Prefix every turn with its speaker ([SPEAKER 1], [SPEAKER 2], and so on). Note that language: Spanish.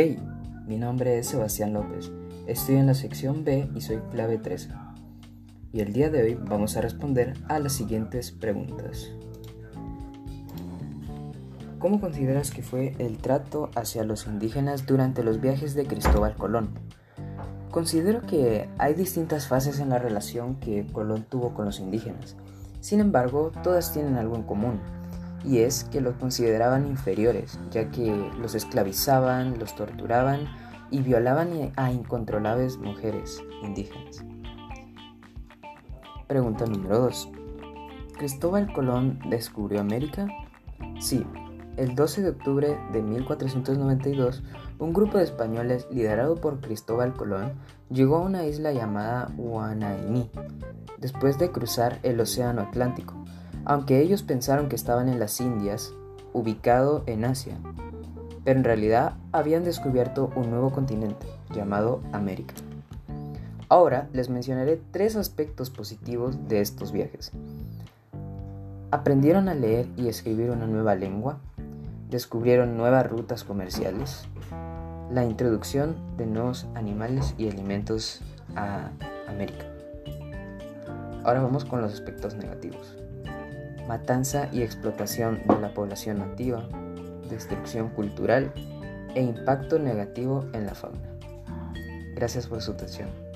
[SPEAKER 1] Hey, mi nombre es Sebastián López. Estoy en la sección B y soy clave 13. Y el día de hoy vamos a responder a las siguientes preguntas. ¿Cómo consideras que fue el trato hacia los indígenas durante los viajes de Cristóbal Colón? Considero que hay distintas fases en la relación que Colón tuvo con los indígenas. Sin embargo, todas tienen algo en común, y es que los consideraban inferiores, ya que los esclavizaban, los torturaban y violaban a incontrolables mujeres indígenas. Pregunta número 2. ¿Cristóbal Colón descubrió América? Sí, el 12 de octubre de 1492, un grupo de españoles liderado por Cristóbal Colón llegó a una isla llamada Huanaini, después de cruzar el Océano Atlántico aunque ellos pensaron que estaban en las Indias, ubicado en Asia, pero en realidad habían descubierto un nuevo continente llamado América. Ahora les mencionaré tres aspectos positivos de estos viajes. Aprendieron a leer y escribir una nueva lengua, descubrieron nuevas rutas comerciales, la introducción de nuevos animales y alimentos a América. Ahora vamos con los aspectos negativos matanza y explotación de la población nativa, destrucción cultural e impacto negativo en la fauna. Gracias por su atención.